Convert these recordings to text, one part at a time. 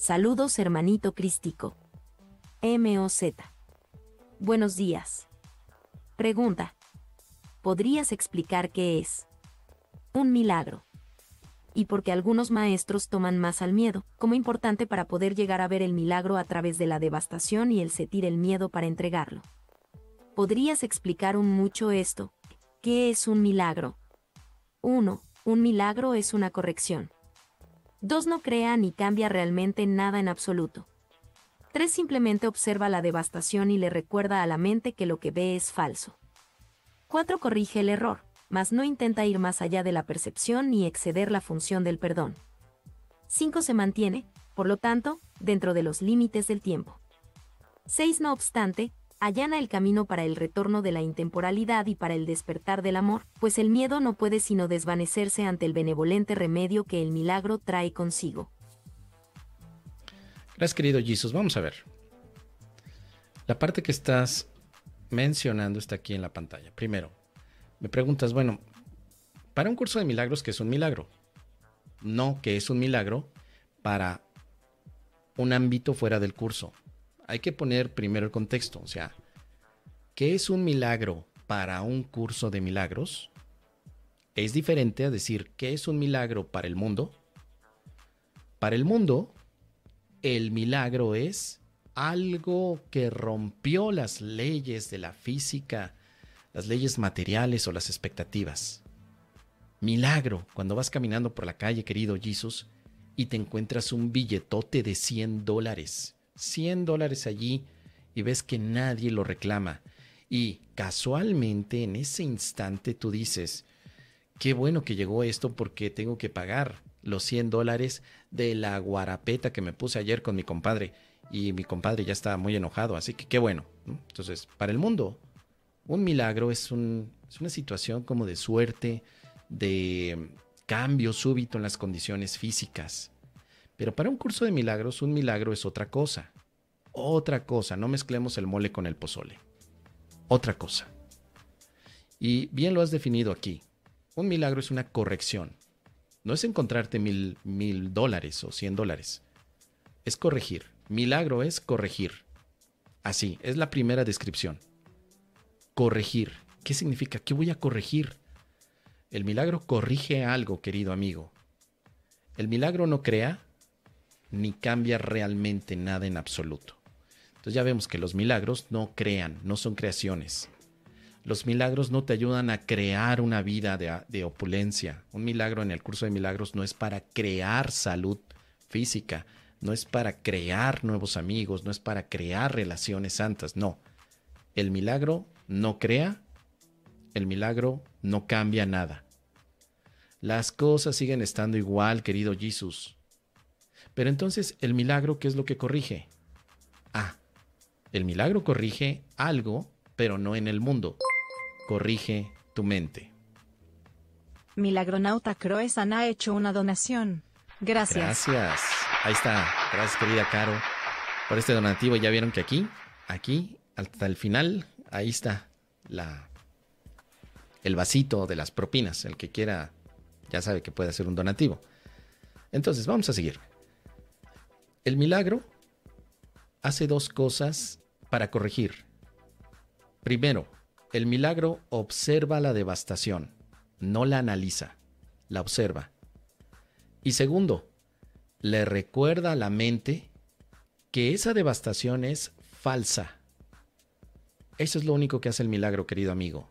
Saludos hermanito crístico. MOZ. Buenos días. Pregunta. ¿Podrías explicar qué es? Un milagro. Y porque algunos maestros toman más al miedo, como importante para poder llegar a ver el milagro a través de la devastación y el sentir el miedo para entregarlo. ¿Podrías explicar un mucho esto? ¿Qué es un milagro? 1. Un milagro es una corrección. 2. No crea ni cambia realmente nada en absoluto. 3. Simplemente observa la devastación y le recuerda a la mente que lo que ve es falso. 4. Corrige el error, mas no intenta ir más allá de la percepción ni exceder la función del perdón. 5. Se mantiene, por lo tanto, dentro de los límites del tiempo. 6. No obstante, allana el camino para el retorno de la intemporalidad y para el despertar del amor, pues el miedo no puede sino desvanecerse ante el benevolente remedio que el milagro trae consigo. Gracias, querido Jesus. Vamos a ver. La parte que estás mencionando está aquí en la pantalla. Primero, me preguntas, bueno, para un curso de milagros, ¿qué es un milagro? No, que es un milagro para un ámbito fuera del curso hay que poner primero el contexto, o sea, ¿qué es un milagro para un curso de milagros? Es diferente a decir, ¿qué es un milagro para el mundo? Para el mundo, el milagro es algo que rompió las leyes de la física, las leyes materiales o las expectativas. Milagro, cuando vas caminando por la calle, querido Jesús, y te encuentras un billetote de 100 dólares 100 dólares allí y ves que nadie lo reclama. Y casualmente en ese instante tú dices, qué bueno que llegó esto porque tengo que pagar los 100 dólares de la guarapeta que me puse ayer con mi compadre. Y mi compadre ya está muy enojado, así que qué bueno. Entonces, para el mundo, un milagro es, un, es una situación como de suerte, de cambio súbito en las condiciones físicas. Pero para un curso de milagros, un milagro es otra cosa. Otra cosa, no mezclemos el mole con el pozole. Otra cosa. Y bien lo has definido aquí. Un milagro es una corrección. No es encontrarte mil, mil dólares o cien dólares. Es corregir. Milagro es corregir. Así, es la primera descripción. Corregir. ¿Qué significa? ¿Qué voy a corregir? El milagro corrige algo, querido amigo. El milagro no crea, ni cambia realmente nada en absoluto. Entonces ya vemos que los milagros no crean, no son creaciones. Los milagros no te ayudan a crear una vida de, opulencia. Un milagro en el curso de milagros no es para crear salud física, no es para crear nuevos amigos, no es para crear relaciones santas, no. El milagro no crea, el milagro no cambia nada. Las cosas siguen estando igual, querido Jesús. Pero entonces, ¿el milagro qué es lo que corrige? Ah, el milagro corrige algo, pero no en el mundo. Corrige tu mente. Milagronauta Croesan ha hecho una donación. Gracias. Gracias. Ahí está. Gracias, querida Caro, por este donativo. Ya vieron que aquí, aquí, hasta el final, ahí está la, el vasito de las propinas. El que quiera, ya sabe que puede hacer un donativo. Entonces, vamos a seguir. El milagro hace dos cosas para corregir. Primero, el milagro observa la devastación, no la analiza, la observa. Y segundo, le recuerda a la mente que esa devastación es falsa. Eso es lo único que hace el milagro, querido amigo.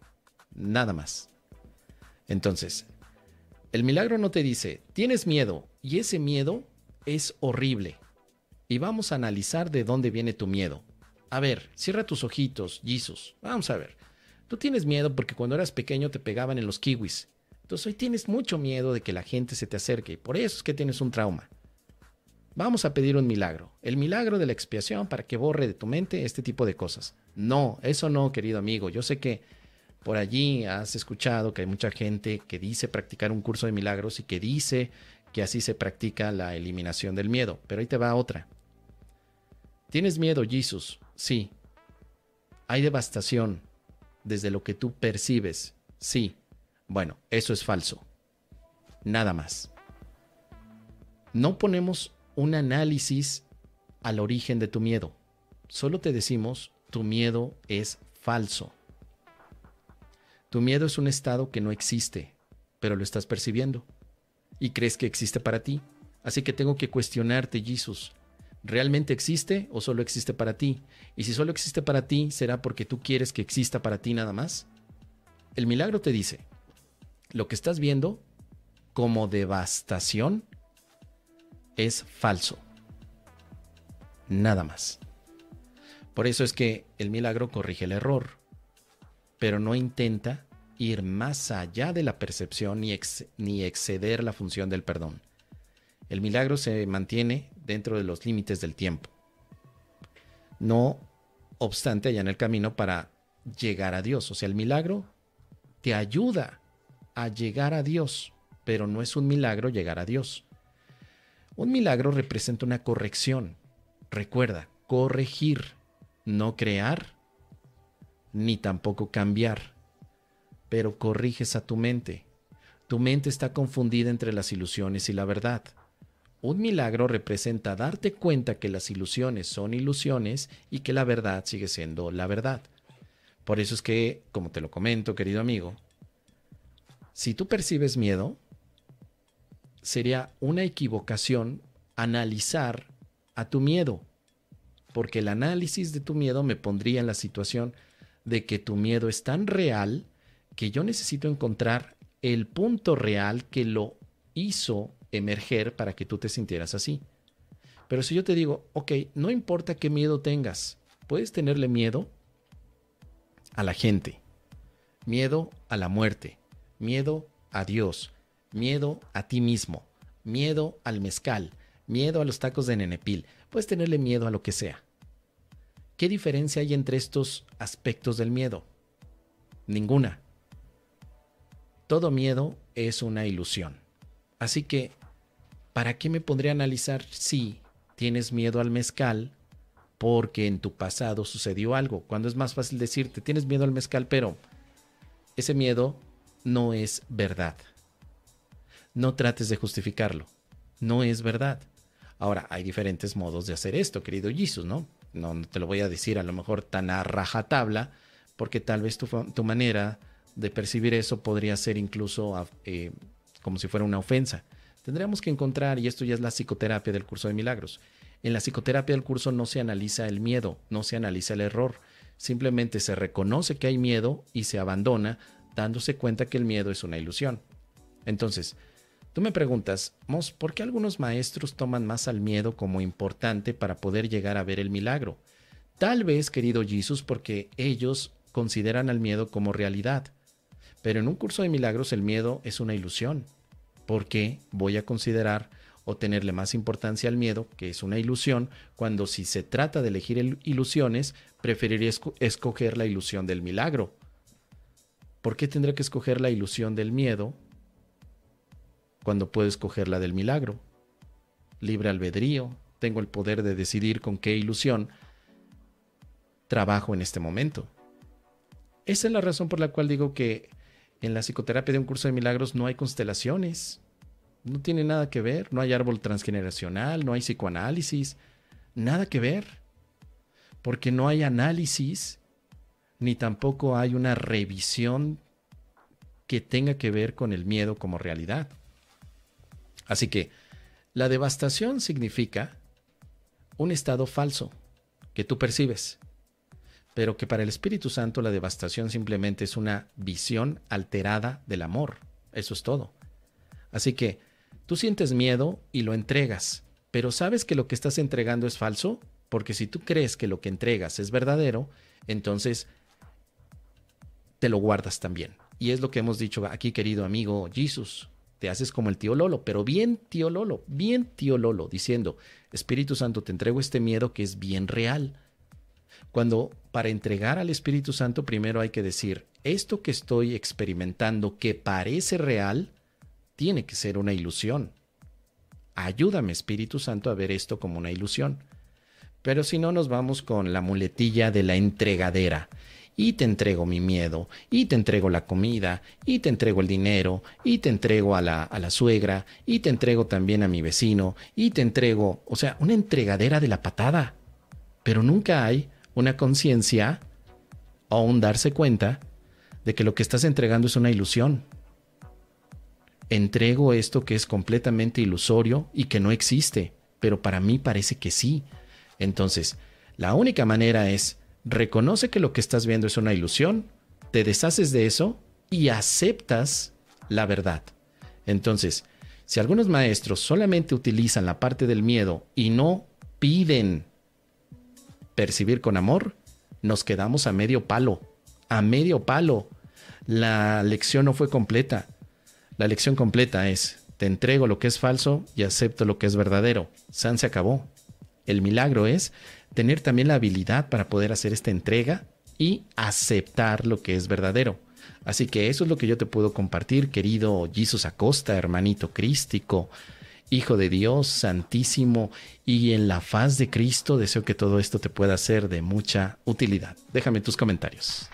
Nada más. Entonces, el milagro no te dice, tienes miedo, y ese miedo es horrible y vamos a analizar de dónde viene tu miedo. A ver, cierra tus ojitos, Jesus. Vamos a ver. Tú tienes miedo porque cuando eras pequeño te pegaban en los kiwis. Entonces hoy tienes mucho miedo de que la gente se te acerque y por eso es que tienes un trauma. Vamos a pedir un milagro, el milagro de la expiación para que borre de tu mente este tipo de cosas. No, eso no, querido amigo. Yo sé que por allí has escuchado que hay mucha gente que dice practicar un curso de milagros y que dice que así se practica la eliminación del miedo, pero ahí te va otra. ¿Tienes miedo, Jesus? Sí. ¿Hay devastación desde lo que tú percibes? Sí. Bueno, eso es falso. Nada más. No ponemos un análisis al origen de tu miedo. Solo te decimos, tu miedo es falso. Tu miedo es un estado que no existe, pero lo estás percibiendo y crees que existe para ti. Así que tengo que cuestionarte, Jesús. ¿Realmente existe o solo existe para ti? Y si solo existe para ti, ¿será porque tú quieres que exista para ti nada más? El milagro te dice, lo que estás viendo como devastación es falso. Nada más. Por eso es que el milagro corrige el error, pero no intenta ir más allá de la percepción ni, exceder la función del perdón. El milagro se mantiene dentro de los límites del tiempo. No obstante, allá en el camino para llegar a Dios. O sea, el milagro te ayuda a llegar a Dios, pero no es un milagro llegar a Dios. Un milagro representa una corrección. Recuerda, corregir, no crear, ni tampoco cambiar. Pero corriges a tu mente. Tu mente está confundida entre las ilusiones y la verdad. Un milagro representa darte cuenta que las ilusiones son ilusiones y que la verdad sigue siendo la verdad. Por eso es que, como te lo comento, querido amigo, si tú percibes miedo, sería una equivocación analizar a tu miedo, porque el análisis de tu miedo me pondría en la situación de que tu miedo es tan real que yo necesito encontrar el punto real que lo hizo emerger para que tú te sintieras así. Pero si yo te digo, ok, no importa qué miedo tengas, puedes tenerle miedo a la gente, miedo a la muerte, miedo a Dios, miedo a ti mismo, miedo al mezcal, miedo a los tacos de nenepil, puedes tenerle miedo a lo que sea. ¿Qué diferencia hay entre estos aspectos del miedo? Ninguna. Todo miedo es una ilusión. Así que ¿para qué me pondría a analizar si tienes miedo al mezcal porque en tu pasado sucedió algo? Cuando es más fácil decirte, tienes miedo al mezcal, pero ese miedo no es verdad. No trates de justificarlo. No es verdad. Ahora, hay diferentes modos de hacer esto, querido Jesus, ¿no? No, te lo voy a decir a lo mejor tan a rajatabla, porque tal vez tu, manera de percibir eso podría ser incluso eh, como si fuera una ofensa. Tendríamos que encontrar, y esto ya es la psicoterapia del curso de milagros, en la psicoterapia del curso no se analiza el miedo, no se analiza el error, simplemente se reconoce que hay miedo y se abandona dándose cuenta que el miedo es una ilusión. Entonces, tú me preguntas, Mos, ¿por qué algunos maestros toman más al miedo como importante para poder llegar a ver el milagro? Tal vez, querido Jesús, porque ellos consideran al miedo como realidad. Pero en un curso de milagros el miedo es una ilusión. ¿Por qué voy a considerar o tenerle más importancia al miedo, que es una ilusión, cuando si se trata de elegir ilusiones, preferiría escoger la ilusión del milagro? ¿Por qué tendré que escoger la ilusión del miedo cuando puedo escoger la del milagro? Libre albedrío, tengo el poder de decidir con qué ilusión trabajo en este momento. Esa es la razón por la cual digo que en la psicoterapia de un curso de milagros no hay constelaciones. No tiene nada que ver. No hay árbol transgeneracional, no hay psicoanálisis. Nada que ver. Porque no hay análisis, ni tampoco hay una revisión que tenga que ver con el miedo como realidad. Así que la devastación significa un estado falso que tú percibes pero que para el Espíritu Santo la devastación simplemente es una visión alterada del amor. Eso es todo. Así que tú sientes miedo y lo entregas, pero ¿sabes que lo que estás entregando es falso? Porque si tú crees que lo que entregas es verdadero, entonces te lo guardas también. Y es lo que hemos dicho aquí, querido amigo Jesús. Te haces como el tío Lolo, pero bien tío Lolo, bien tío Lolo, diciendo, Espíritu Santo, te entrego este miedo que es bien real cuando para entregar al Espíritu Santo primero hay que decir, esto que estoy experimentando que parece real, tiene que ser una ilusión. Ayúdame Espíritu Santo a ver esto como una ilusión. Pero si no, nos vamos con la muletilla de la entregadera. y te entrego mi miedo, y te entrego la comida, y te entrego el dinero, y te entrego a la, a la suegra, y te entrego también a mi vecino, y te entrego, o sea, una entregadera de la patada. Pero nunca hay una conciencia o un darse cuenta de que lo que estás entregando es una ilusión. Entrego esto que es completamente ilusorio y que no existe, pero para mí parece que sí. Entonces, la única manera es reconoce que lo que estás viendo es una ilusión, te deshaces de eso y aceptas la verdad. Entonces, si algunos maestros solamente utilizan la parte del miedo y no piden percibir con amor, nos quedamos a medio palo, a medio palo. La lección no fue completa. La lección completa es, te entrego lo que es falso y acepto lo que es verdadero. San se acabó. El milagro es tener también la habilidad para poder hacer esta entrega y aceptar lo que es verdadero. Así que eso es lo que yo te puedo compartir, querido Jesus Acosta, hermanito crístico, Hijo de Dios, Santísimo, y en la faz de Cristo deseo que todo esto te pueda ser de mucha utilidad. Déjame tus comentarios.